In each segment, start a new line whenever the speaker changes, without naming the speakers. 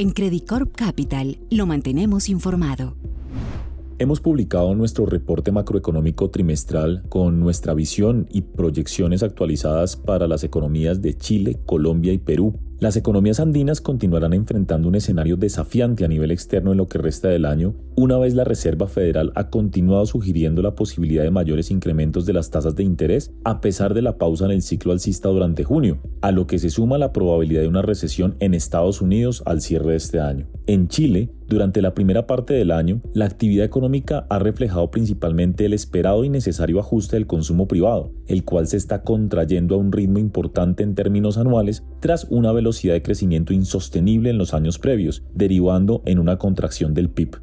En Credicorp Capital lo mantenemos informado.
Hemos publicado nuestro reporte macroeconómico trimestral con nuestra visión y proyecciones actualizadas para las economías de Chile, Colombia y Perú las economías andinas continuarán enfrentando un escenario desafiante a nivel externo en lo que resta del año, una vez la Reserva Federal ha continuado sugiriendo la posibilidad de mayores incrementos de las tasas de interés a pesar de la pausa en el ciclo alcista durante junio, a lo que se suma la probabilidad de una recesión en Estados Unidos al cierre de este año. En Chile, durante la primera parte del año, la actividad económica ha reflejado principalmente el esperado y necesario ajuste del consumo privado, el cual se está contrayendo a un ritmo importante en términos anuales tras una velocidad de crecimiento insostenible en los años previos, derivando en una contracción del PIB.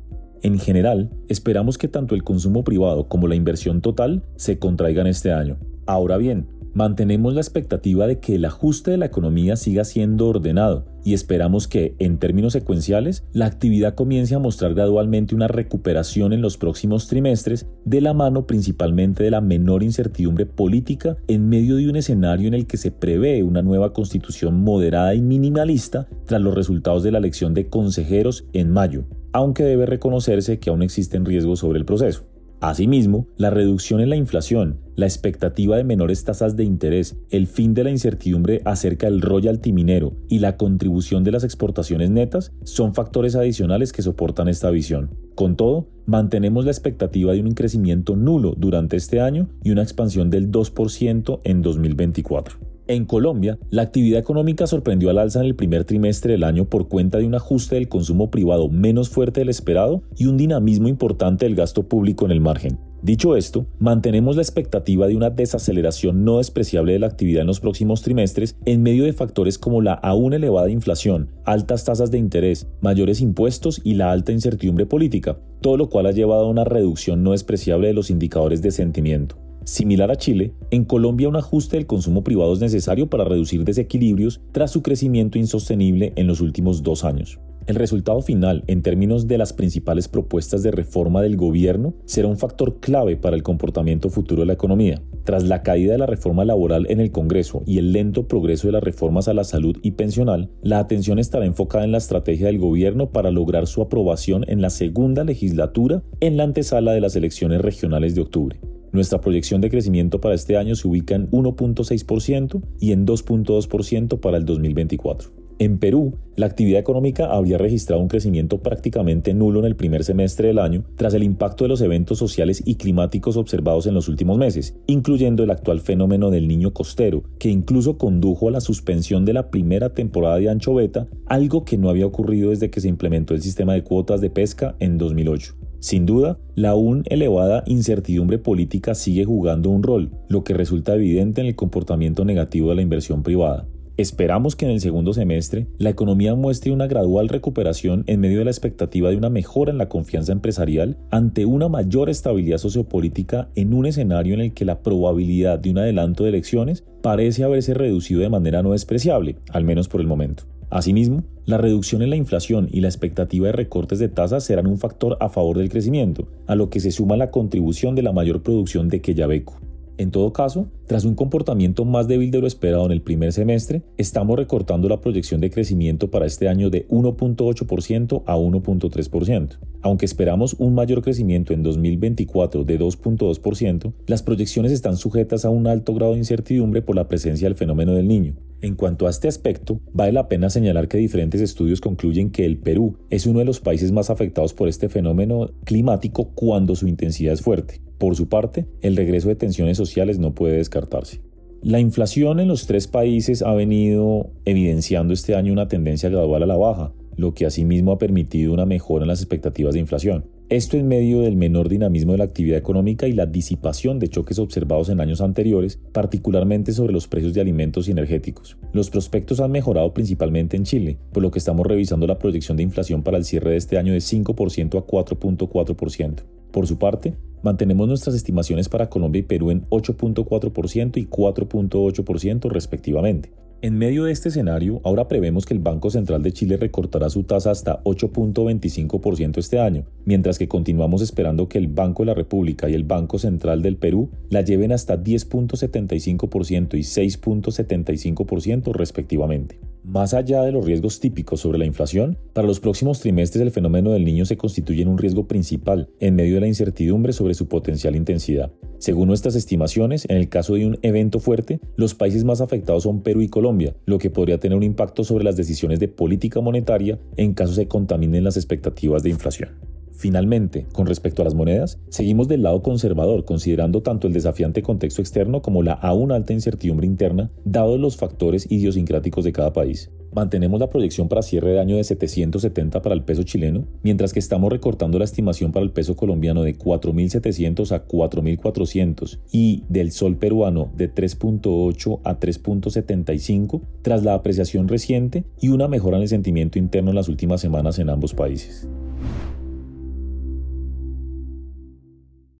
En general, esperamos que tanto el consumo privado como la inversión total se contraigan este año. Ahora bien, mantenemos la expectativa de que el ajuste de la economía siga siendo ordenado y esperamos que, en términos secuenciales, la actividad comience a mostrar gradualmente una recuperación en los próximos trimestres de la mano principalmente de la menor incertidumbre política en medio de un escenario en el que se prevé una nueva constitución moderada y minimalista tras los resultados de la elección de consejeros en mayo, aunque debe reconocerse que aún existen riesgos sobre el proceso. Asimismo, la reducción en la inflación, la expectativa de menores tasas de interés, el fin de la incertidumbre acerca del royalty minero y la contribución de las exportaciones netas son factores adicionales que soportan esta visión. Con todo, mantenemos la expectativa de un crecimiento nulo durante este año y una expansión del 2% en 2024. En Colombia, la actividad económica sorprendió al alza en el primer trimestre del año por cuenta de un ajuste del consumo privado menos fuerte del esperado y un dinamismo importante del gasto público en el margen. Dicho esto, mantenemos la expectativa de una desaceleración no despreciable de la actividad en los próximos trimestres en medio de factores como la aún elevada inflación, altas tasas de interés, mayores impuestos y la alta incertidumbre política, todo lo cual ha llevado a una reducción no despreciable de los indicadores de sentimiento. Similar a Chile, en Colombia un ajuste del consumo privado es necesario para reducir desequilibrios tras su crecimiento insostenible en los últimos dos años. El resultado final, en términos de las principales propuestas de reforma del gobierno, será un factor clave para el comportamiento futuro de la economía. Tras la caída de la reforma laboral en el Congreso y el lento progreso de las reformas a la salud y pensional, la atención estará enfocada en la estrategia del gobierno para lograr su aprobación en la segunda legislatura en la antesala de las elecciones regionales de octubre. Nuestra proyección de crecimiento para este año se ubica en 1.6% y en 2.2% para el 2024. En Perú, la actividad económica habría registrado un crecimiento prácticamente nulo en el primer semestre del año tras el impacto de los eventos sociales y climáticos observados en los últimos meses, incluyendo el actual fenómeno del niño costero, que incluso condujo a la suspensión de la primera temporada de anchoveta, algo que no había ocurrido desde que se implementó el sistema de cuotas de pesca en 2008. Sin duda, la aún elevada incertidumbre política sigue jugando un rol, lo que resulta evidente en el comportamiento negativo de la inversión privada. Esperamos que en el segundo semestre la economía muestre una gradual recuperación en medio de la expectativa de una mejora en la confianza empresarial ante una mayor estabilidad sociopolítica en un escenario en el que la probabilidad de un adelanto de elecciones parece haberse reducido de manera no despreciable, al menos por el momento. Asimismo, la reducción en la inflación y la expectativa de recortes de tasas serán un factor a favor del crecimiento, a lo que se suma la contribución de la mayor producción de Quellaveco. En todo caso, tras un comportamiento más débil de lo esperado en el primer semestre, estamos recortando la proyección de crecimiento para este año de 1.8% a 1.3%. Aunque esperamos un mayor crecimiento en 2024 de 2.2%, las proyecciones están sujetas a un alto grado de incertidumbre por la presencia del fenómeno del niño, en cuanto a este aspecto, vale la pena señalar que diferentes estudios concluyen que el Perú es uno de los países más afectados por este fenómeno climático cuando su intensidad es fuerte. Por su parte, el regreso de tensiones sociales no puede descartarse. La inflación en los tres países ha venido evidenciando este año una tendencia gradual a la baja, lo que asimismo ha permitido una mejora en las expectativas de inflación. Esto en medio del menor dinamismo de la actividad económica y la disipación de choques observados en años anteriores, particularmente sobre los precios de alimentos y energéticos. Los prospectos han mejorado principalmente en Chile, por lo que estamos revisando la proyección de inflación para el cierre de este año de 5% a 4.4%. Por su parte, mantenemos nuestras estimaciones para Colombia y Perú en 8.4% y 4.8% respectivamente. En medio de este escenario, ahora prevemos que el Banco Central de Chile recortará su tasa hasta 8.25% este año, mientras que continuamos esperando que el Banco de la República y el Banco Central del Perú la lleven hasta 10.75% y 6.75% respectivamente. Más allá de los riesgos típicos sobre la inflación, para los próximos trimestres el fenómeno del niño se constituye en un riesgo principal en medio de la incertidumbre sobre su potencial intensidad. Según nuestras estimaciones, en el caso de un evento fuerte, los países más afectados son Perú y Colombia, lo que podría tener un impacto sobre las decisiones de política monetaria en caso se contaminen las expectativas de inflación. Finalmente, con respecto a las monedas, seguimos del lado conservador, considerando tanto el desafiante contexto externo como la aún alta incertidumbre interna, dados los factores idiosincráticos de cada país. Mantenemos la proyección para cierre de año de 770 para el peso chileno, mientras que estamos recortando la estimación para el peso colombiano de 4.700 a 4.400 y del sol peruano de 3.8 a 3.75 tras la apreciación reciente y una mejora en el sentimiento interno en las últimas semanas en ambos países.